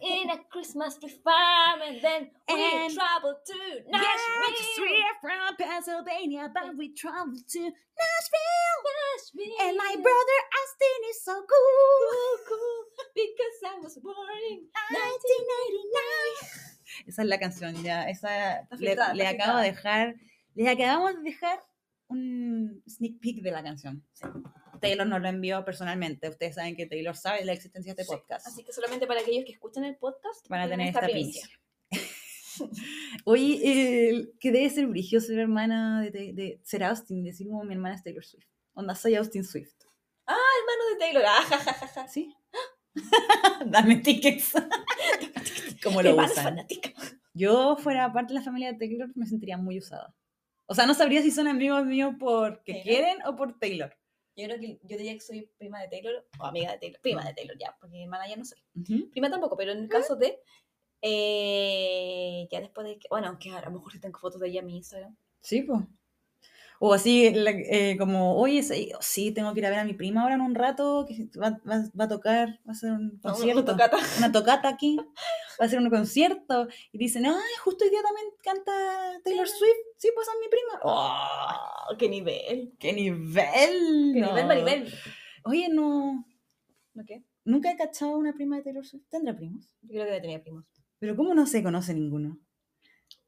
In a Christmas tree farm, and then we And- traveled to Yes, Nashville. we're from Pennsylvania, but we traveled to Nashville. Nashville. And my brother Austin is so cool. Cool, cool, because I was born in 1989. Esa es la canción, ya. Esa le, filtrada, le acabo de dejar. Les acabamos de dejar un sneak peek de la canción. Taylor nos lo envió personalmente. Ustedes saben que Taylor sabe la existencia de este Sí, podcast. Así que solamente para aquellos que escuchan el podcast Van a tener esta primicia. Oye, eh, que debe ser brigio ser hermana de, de- de- ser Austin, decir como mi hermana es Taylor Swift. Onda, soy Austin Swift. Ah, hermano de Taylor. Ah, ja, ja, ja, ja. ¿Sí? Dame tickets. como lo usan. fanática. Yo, fuera parte de la familia de Taylor, me sentiría muy usada. O sea, no sabría si son amigos míos porque Taylor. quieren o por Taylor. Yo creo que yo diría que soy prima de Taylor o amiga de Taylor. Prima de Taylor ya, porque hermana ya no soy. Prima tampoco, pero en el caso de. eh, ya después de que. Bueno, aunque a lo mejor si tengo fotos de ella en mi Instagram. Sí, pues. O así, eh, como, oye, sí, sí, tengo que ir a ver a mi prima ahora en un rato, que va, va- va a tocar, va a hacer un No, concierto. una tocata. una tocata aquí, va a hacer un concierto, y dicen, ay, justo hoy día también canta Taylor Swift, sí, pues es mi prima. ¡Oh, ¡Qué nivel! ¡Qué nivel! ¡Qué No. nivel, Maribel! Oye, no, ¿No qué? nunca he cachado una prima de Taylor Swift, ¿tendrá primos? Yo creo que debe tener primos. Pero ¿cómo no se conoce ninguno?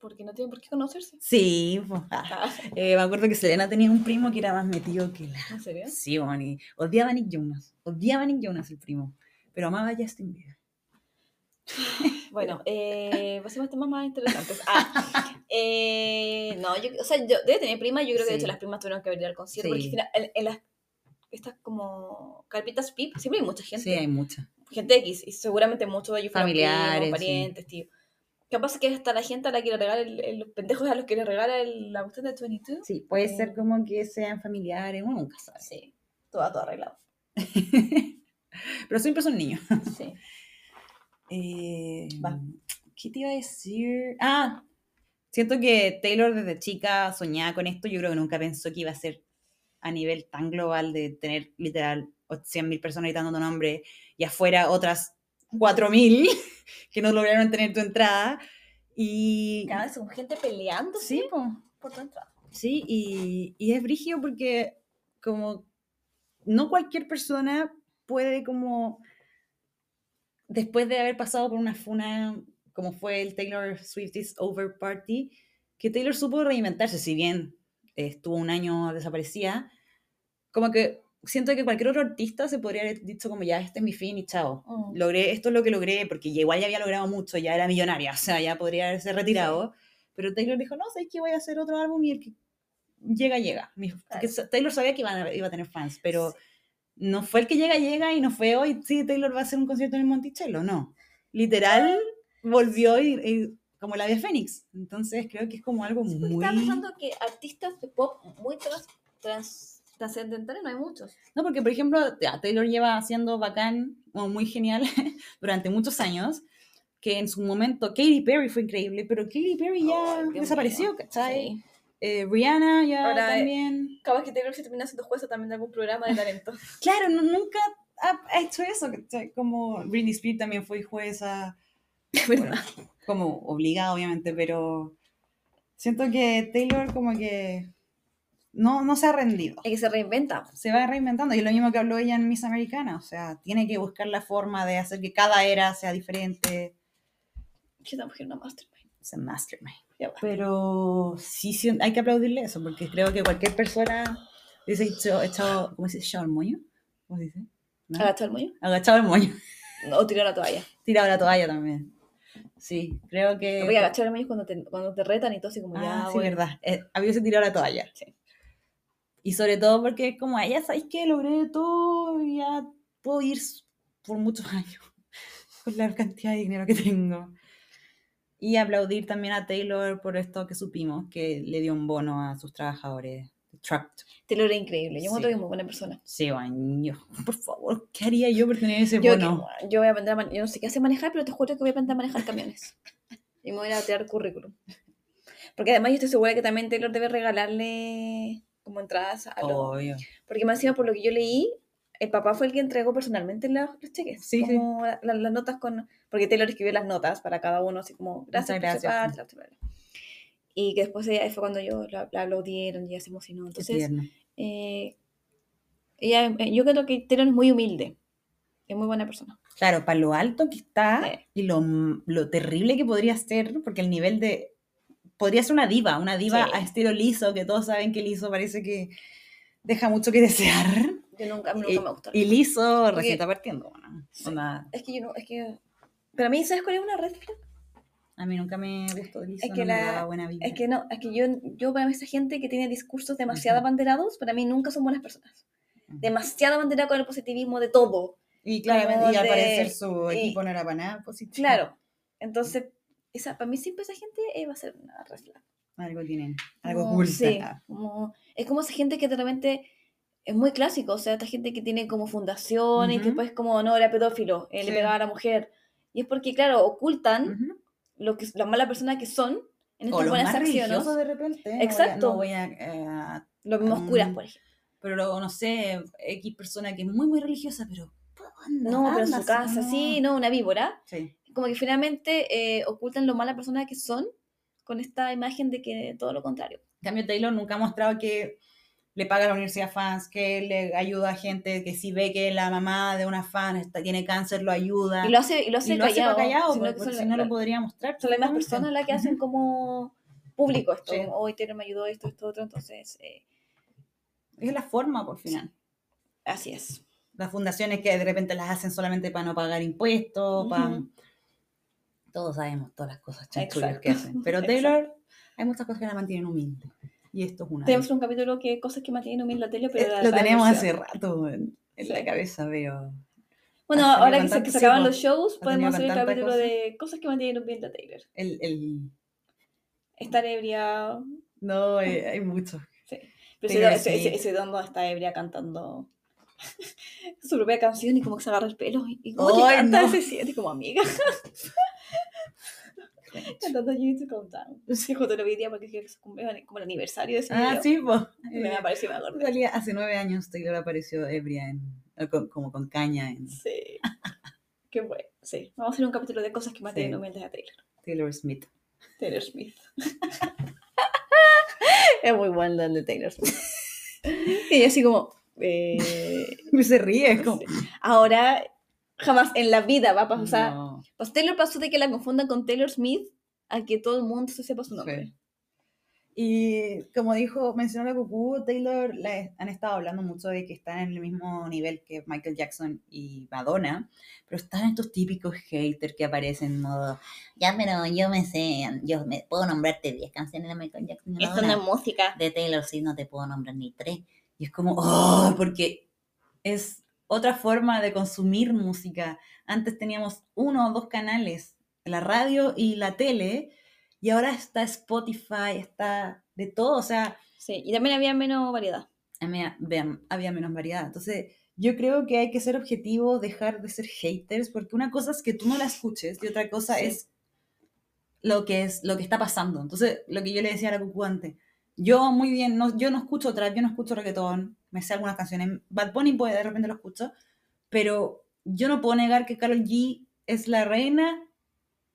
Porque no tienen por qué conocerse. Sí, pues, ah. Ah, Eh, me acuerdo que Selena tenía un primo que era más metido que la... ¿En serio? Sí, bueno, y odiaba a Nick Jonas, odiaba a Nick Jonas el primo, pero amaba a Justin Bieber. Bueno, eh, pasemos a temas más interesantes. Ah, eh, no, yo, o sea, yo, debe tener prima. Yo creo que de Sí. hecho las primas tuvieron que venir al concierto. Porque Sí. al final, en, en las estas como carpitas PIP siempre hay mucha gente. Sí, hay mucha. Gente X. Y seguramente muchos de ellos Familiares, primos, sí. parientes, tío. Capaz que hasta la gente a la que le regala el- el- los pendejos a los que le regala el- la cuestión de 22. Sí, puede Eh. ser como que sean familiares, uno nunca sabe. Sí, todo, todo arreglado. Pero siempre son niños. Sí. Eh. ¿Qué te iba a decir? Ah, siento que Taylor desde chica soñaba con esto. Yo creo que nunca pensó que iba a ser a nivel tan global de tener literal 100.000 personas gritando tu nombre y afuera otras 4.000 que no lograron tener tu entrada. Y Cada vez son gente peleando sí, po. por tu entrada. Sí, y, y es brígido porque como no cualquier persona puede como después de haber pasado por una funa como fue el Taylor Swift is Over Party, que Taylor supo reinventarse, si bien estuvo un año desaparecida, como que siento que cualquier otro artista se podría haber dicho como ya, este es mi fin y chao. Mm. Logré, esto es lo que logré, porque ya igual ya había logrado mucho, ya era millonaria, o sea, ya podría haberse retirado. Pero Taylor dijo, no, sé que voy a hacer otro álbum y el que llega, llega. Sa- Taylor sabía que iba a, iba a tener fans, pero no fue el que llega, llega y no fue hoy, sí, Taylor va a hacer un concierto en el Monticello, no. Literal, volvió y, y como la de Fénix. Entonces creo que es como algo Sí, muy... Estaba pensando que artistas de pop muy trans, trans- trascendentales no hay muchos. No, porque por ejemplo, Taylor lleva haciendo bacán o muy genial durante muchos años, que en su momento Katy Perry fue increíble, pero Katy Perry ya desapareció. ¿cachai? Sí. Eh, Rihanna ya Ahora, eh, también... Capaz que Taylor se termina siendo jueza también de algún programa de talento. Claro, no- nunca ha, hecho eso. Como Britney Spears también fue jueza, bueno, como obligada obviamente, pero siento que Taylor como que no, no se ha rendido. Es que se reinventa. se va reinventando. Y es lo mismo que habló ella en Miss Americana. O sea, tiene que buscar la forma de hacer que cada era sea diferente. Que esta mujer es una mastermind. Es un mastermind. Ya va. Pero sí, sí, hay que aplaudirle eso, porque creo que cualquier persona hubiese hecho, echado, ¿cómo se dice? ¿Echado el moño? ¿Cómo se dice? ¿No? ¿Agachó el moño? Agachado el moño. O tiró la toalla. Tirado la toalla también. Sí, creo que... Voy a agachar el moño cuando te, cuando te retan y todo así como Ah, ya, sí, bueno. verdad. Eh, hubiese tirado la toalla. Sí. Y sobre todo porque es como, ya sabéis que logré todo y ya puedo ir por muchos años con la cantidad de dinero que tengo. Y aplaudir también a Taylor por esto que supimos, que le dio un bono a sus trabajadores. Trapped. Taylor era increíble. Yo Sí. encuentro que es muy buena persona. Sí, baño. Por favor, ¿qué haría yo por tener ese Yo, bono? que- yo voy a aprender a man- yo no sé qué hace manejar, pero te juro que voy a aprender a manejar camiones. Y me voy a tirar currículum. Porque además yo estoy segura que también Taylor debe regalarle como entradas a los... Obvio. Porque más encima, por lo que yo leí, el papá fue el que entregó personalmente los, los cheques. Sí, sí. como la- la- las notas con... Porque Taylor escribió las notas para cada uno, así como, gracias, gracias. parte, bla, bla, bla. Y que después ella, fue cuando yo la, la aplaudieron y ella se emocionó. Entonces, eh, ella, eh, yo creo que Taylor es muy humilde. Es muy buena persona. Claro, para lo alto que está Sí. y lo, lo terrible que podría ser, porque el nivel de... Podría ser una diva, una diva Sí. a estilo liso, que todos saben que liso parece que deja mucho que desear. Yo nunca, Y, me gustó. y liso Porque- recién está partiendo. bueno, Sí. onda, Es que yo no, es que... Pero a mí, ¿sabes cuál es una red flag? a mí nunca me gustó liso, Es que no me la- daba buena vibra. Es que no, es que yo, yo para mí esa gente que tiene discursos demasiado abanderados, para mí nunca son buenas personas. Ujú. Demasiado abanderado con el positivismo de todo. Y claramente, y al parecer su y- equipo no era para nada positivo. Claro. Entonces, esa, para mí siempre esa gente eh, va a ser una red flag. Algo tienen, algo Como, sí, como- es como esa gente que de repente es muy clásico, o sea, esta gente que tiene como fundación y que Ujú. después como, no, era pedófilo, eh, le Sí. pegaba a la mujer. Y es porque, claro, ocultan Ujú. lo que, la mala persona que son en O estas los buenas más acciones. de repente. no voy a- Exacto. No voy a, eh, Los mismos curas, Mm. por ejemplo. pero luego, no sé, X persona que es muy, muy religiosa, pero... anda, No, pero en su casa, no. sí, no, una víbora. Sí. Como que finalmente eh, ocultan lo mala persona que son con esta imagen de que todo lo contrario. En cambio, Taylor nunca ha mostrado que le paga a la universidad fans, que le ayuda a gente, que si ve que la mamá de una fan está, tiene cáncer, lo ayuda. Y lo hace, y lo hace Y lo hace callado, pa' callado, sino porque, que porque si no la- lo podría mostrar. son las mismas personas las que hacen como público esto. Sí. Hoy Taylor me ayudó esto, esto, otro. Entonces, eh, Es la forma, por final. así es. Las fundaciones que de repente las hacen solamente para no pagar impuestos, pa- Ujú. Todos sabemos todas las cosas chanchullas que hacen. Pero. Taylor, hay muchas cosas que la mantienen humilde. Y esto es una. Tenemos un capítulo que cosas que mantienen humilde la tele, pero Eh, la- lo tenemos hace rato en, en Sí. la cabeza, pero. Bueno, ahora que se, que se sí, acaban los shows, podemos hacer el capítulo cosa. de cosas que mantienen humilde a Taylor. El, el... Estar ebria. No, hay, hay muchos. Sí. Pero Taylor ese, ese, Swift. ese dondo está ebria cantando su propia canción y como que se agarra el pelo. Y, y como que canta, no. se siente como amiga. Cantando You Need to Calm Down. Sí, justo lo vi día porque es como el aniversario de ese Ah, video. sí, pues. Me apareció, me acordé. realidad, hace nueve años Taylor apareció ebria en. eh, con- como con caña en Sí. Qué bueno. Sí. Vamos a hacer un capítulo de cosas que mantienen Sí. humildes a Taylor. Taylor Smith. Taylor Smith. es muy bueno el de Taylor Smith. y así como... eh, Se ríe, como. ahora jamás en la vida va a pasar. No. Pues Taylor pasó de que la confundan con Taylor Smith a que todo el mundo se sepa su nombre. Sí. Y como dijo, mencionó la Cucú, Taylor la- han estado hablando mucho de que están en el mismo nivel que Michael Jackson y Madonna, pero están estos típicos haters que aparecen en modo, ya, pero yo me sé, yo me puedo nombrarte 10 canciones de Michael Jackson y Esto no Madonna. es música. de Taylor Swift no te puedo nombrar ni tres. Y es como, oh, porque es otra forma de consumir música. Antes teníamos uno o dos canales, la radio y la tele, y ahora está Spotify, está de todo, o sea, Sí, y también había menos variedad. había, vean, había menos variedad. Entonces, yo creo que hay que ser objetivo, dejar de ser haters, porque una cosa es que tú no la escuches y otra cosa Sí. es lo que es lo que está pasando. Entonces, lo que yo le decía a la Cucu antes, yo muy bien, no, yo no escucho trap, yo no escucho reggaetón, me sé algunas canciones, Bad Bunny puede, de repente lo escucho, pero yo no puedo negar que Karol G es la reina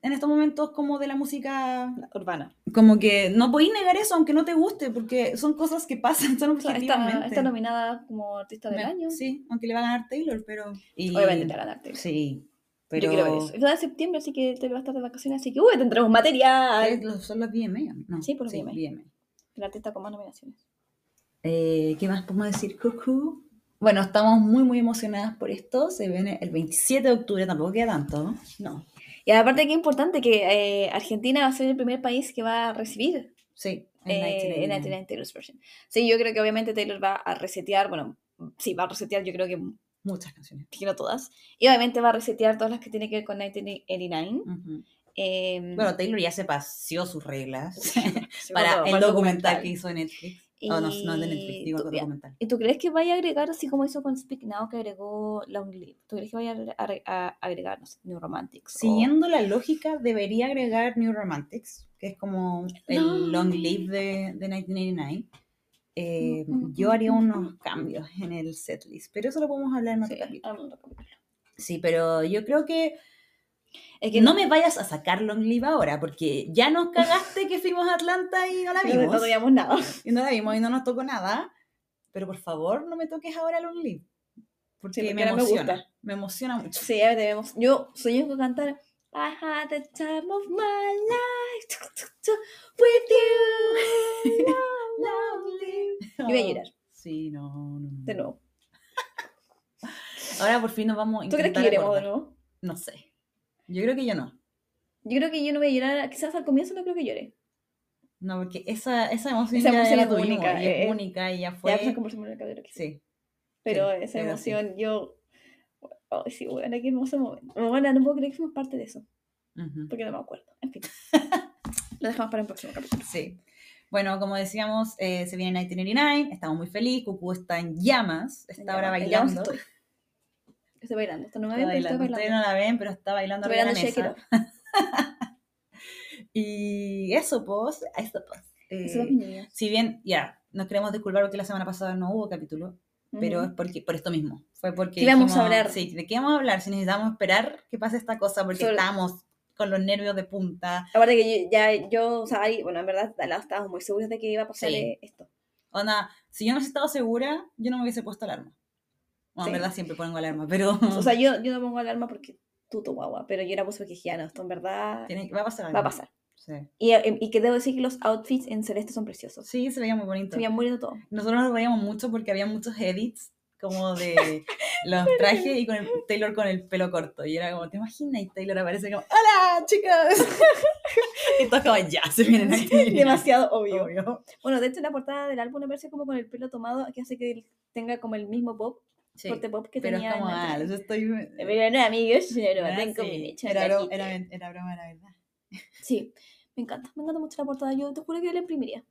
en estos momentos como de la música Urbana. como que no podéis negar eso aunque no te guste, porque son cosas que pasan, son O sea, está, objetivamente. está nominada como artista del Me- año. Sí, aunque le va a ganar Taylor, pero... y- Obviamente te va a ganar Taylor. Sí, pero... Yo quiero ver eso. Es de septiembre, así que Taylor va a estar de vacaciones, así que uy, tendremos material. Los- Son los VMA, ¿no? Sí, por los VMA. VMA. El artista con más nominaciones. Eh, ¿Qué más podemos decir, Cucu? Bueno, estamos muy, muy emocionadas por esto. Se viene el 27 de octubre, tampoco queda tanto. No. Y aparte es importante que eh, Argentina va a ser el primer país que va a recibir Sí, eh, en 99 Taylor's version. Sí, yo creo que obviamente Taylor va a resetear, bueno, sí, va a resetear yo creo que, Muchas canciones. que no todas. Y obviamente va a resetear todas las que tienen que ver con 1989. Ujú. Eh, Bueno, Taylor ya se paseó sus reglas sí, para el documental que hizo Netflix. Oh, no, no de Y Netflix, digo tú- el documental. ¿Y tú crees que vaya a agregar, así como hizo con Speak Now, que agregó Long Live? ¿Tú crees que vaya a, a agregar, no sé, New Romantics? o- Siguiendo la lógica, debería agregar New Romantics, que es como el No. long live de, de 1989. Eh, Mm, mm, yo mm, haría unos cambios en el setlist, pero eso lo podemos hablar en otro Sí, capítulo. Sí, pero yo creo que, Es que no me vayas a sacar long live ahora, porque ya nos cagaste que fuimos a Atlanta y no la no, vimos. no teníamos nada. Y no la vimos y no nos tocó nada. Pero por favor, no me toques ahora long live. Porque, porque me ahora me emociona. gusta. Me emociona mucho. Sí, ya debemos. Yo sueño con cantar I had the time of my life with you. Lonely. Yo voy a llorar, Sí, no, no, no. de nuevo. Ahora por fin nos vamos a ¿Tú crees que intentar lloremos de nuevo? No sé. Yo creo que yo no. Yo creo que yo no voy a llorar, quizás al comienzo no creo que llore. No, porque esa, esa emoción, Esa ya, emoción la es única, y es única y ya fue. Ya pues conversamos en el que sí. Sí. Pero sí, esa emoción, yo. Ay, sí, bueno, qué hermoso momento. Bueno, no puedo creer que fuimos parte de eso, Ujú. porque no me acuerdo. En fin. Lo dejamos para el próximo capítulo. Sí. Bueno, como decíamos, eh, se viene 1989, estamos muy felices, Cucu está en llamas, está En ahora llamas bailando. Estoy. Bailando. Esto no me ven, pero estoy bailando. Ustedes no la ven, pero está bailando Estoy bailando mesa. Y eso, pues, eso, pues. Eso es Eh, si bien, ya, nos queremos disculpar porque la semana pasada no hubo capítulo, pero es porque, por esto mismo. Fue porque. ¿Qué íbamos a hablar? Sí, ¿de qué vamos a hablar? Si necesitamos esperar que pase esta cosa porque Sobre- estábamos con los nervios de punta. Aparte que yo, ya yo, o sea, ahí, bueno, en verdad, al lado estábamos muy seguros de que iba a pasar Sí. esto. Onda, si yo no hubiese estado segura, yo no me hubiese puesto alarma. Bueno, en Sí. verdad siempre pongo alarma, pero. O sea, yo, yo no pongo alarma porque tú tu guagua, pero yo ya no, esto en verdad tiene- va a pasar algo. va a pasar. Sí. Y, eh, y que debo decir que los outfits en celeste son preciosos. Sí, se veía muy bonito. Se veían muy lindo todo. Nosotros nos reíamos mucho porque había muchos edits como de los trajes y con el Taylor con el pelo corto. Y era como, ¿te imaginas? Y Taylor aparece como, ¡Hola, chicas! y todos como, ya, se vienen aquí. Demasiado obvio. obvio. Bueno, de hecho, la portada del álbum me parece como con el pelo tomado, que hace que tenga como el mismo pop, Sí, corte pop que pero es tenía como, en ah, yo estoy... Pero no, amigos, yo no Ah, mi mecha era, de bro- aquí. era, era broma, la verdad. Sí, me encanta, me encanta mucho la portada. Yo te juro que yo la imprimiría.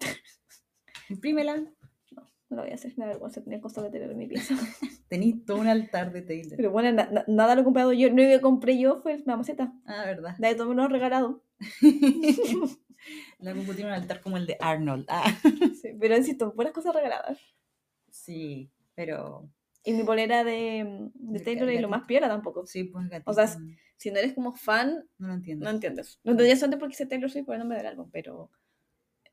Imprímela. No lo voy a hacer, me da vergüenza tener cosas de en mi pieza. Tenís todo un altar de Taylor. Pero bueno, na- na- nada lo he comprado yo. No que compré yo fue la maceta. Ah, verdad. De todo me lo regalado. La Cucu tiene un altar como el de Arnold. Ah. Sí, pero insisto, buenas cosas regaladas. Sí, pero... Y mi polera de, de De Taylor es lo más piola tampoco. Sí, pues gatito. O sea, es- Si no eres como fan, no lo entiendo. no entiendes. No entendía solamente porque sé Taylor Swift por el nombre del álbum, pero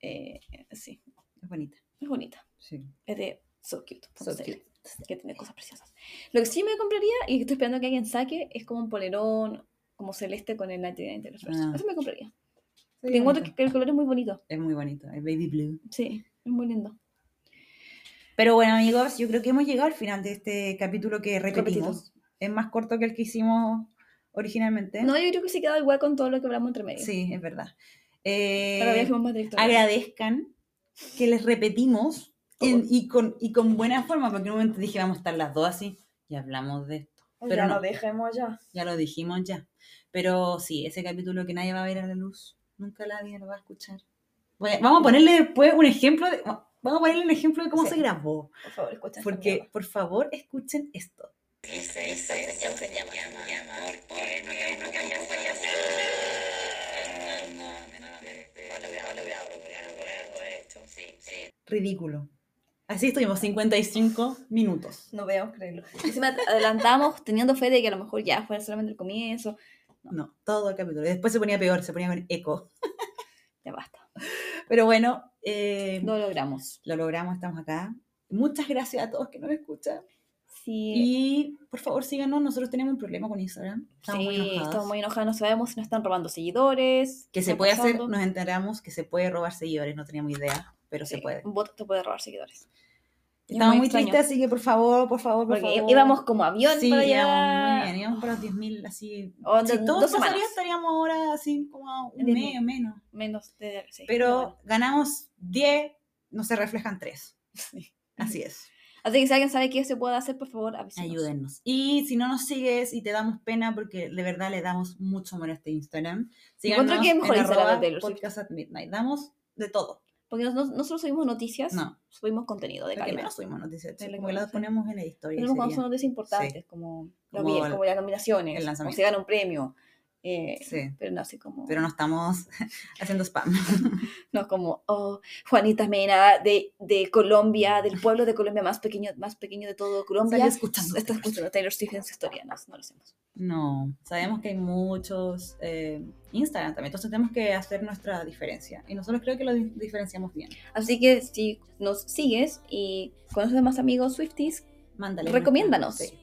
eh, sí, Es bonita. es bonita. Sí. Es de So Cute. So cute. Que tiene cosas preciosas. Lo que sí me compraría y estoy esperando que alguien saque es como un polerón como celeste con el 99 Taylor Swift. Ah. Eso me compraría. Sí, Tengo otro que el color es muy bonito. Es muy bonito, el baby blue. Sí, es muy lindo. Pero bueno, amigos, yo creo que hemos llegado al final de este capítulo que repetimos. Es más corto que el que hicimos originalmente. No, yo creo que se queda igual con todo lo que hablamos entre medio. Sí, es verdad. Eh, más agradezcan que les repetimos en- y, con, y con buena forma, porque en un momento dije vamos a estar las dos así y hablamos de esto. Pero ya no. lo dejemos ya. Ya lo dijimos ya. Pero sí, ese capítulo que nadie va a ver a la luz, nunca nadie lo va a escuchar. Voy a- vamos a ponerle después un ejemplo de, vamos a ponerle un ejemplo de cómo Sí. se grabó. Por favor, escuchen. Porque, por favor, escuchen esto. Ridículo. Así estuvimos 55 minutos. No veamos creerlo. Encima adelantamos teniendo fe de que a lo mejor ya fuera solamente el comienzo. No, todo el capítulo. Y después se ponía peor, se ponía con eco. Ya basta. Pero bueno, eh, Lo logramos. lo logramos, estamos acá. Muchas gracias a todos que nos escuchan. Sí. Y por favor síganos, nosotros tenemos un problema con Instagram. Estamos muy sí, enojados. estamos muy enojados, no sabemos si nos están robando seguidores. Que se puede hacer, pasando. nos enteramos que se puede robar seguidores, no teníamos idea, pero Sí, se puede. Un bot te puede robar seguidores. Estamos muy extraño, tristes, así que por favor, por favor, por Porque favor. íbamos como avión sí, para allá. íbamos muy bien, íbamos para los 10.000 así. O si de- todo pasaría, estaríamos ahora así como un 10.000. mes menos. Menos de. sí, Pero bueno. ganamos 10, no se reflejan 3. Así es. Así que si alguien sabe qué se puede hacer, por favor, avísenos. Ayúdennos. Y si no nos sigues y te damos pena, porque de verdad le damos mucho amor a este Instagram, Encuentro síganos que es mejor en Instagram de Taylor podcast at midnight. Damos de todo. Porque no, no, no solo subimos noticias, No. subimos contenido de Lo que calidad. menos subimos noticias, lo como que que las sí. ponemos en la historia. Tenemos cuando son noticias importantes, como, los Como el- como las nominaciones, el o se gana un premio. Eh, Sí. Pero no así como. Pero no estamos haciendo spam. No como, oh, Juanita Mena de, de Colombia, del pueblo de Colombia más pequeño, más pequeño de todo Colombia. Salió escuchando Está escuchando Taylor Swift en su historia. No, no lo hacemos. No, sabemos que hay muchos eh, Instagram también, entonces tenemos que hacer nuestra diferencia. Y nosotros creo que lo di- diferenciamos bien. Así que si nos sigues y conoces más amigos Swifties, Mándale. Recomiéndanos. Sí.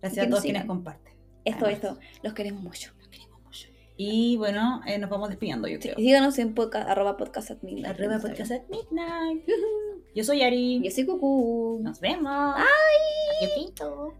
Gracias a todos quienes comparten. Esto, esto, los queremos mucho. Y bueno, eh, nos vamos despidiendo, yo creo. síganos en podcast, arroba podcast at midnight. Arroba podcast at midnight. Yo soy Ari. Yo soy Cucu. Nos vemos. Bye. Adiósito.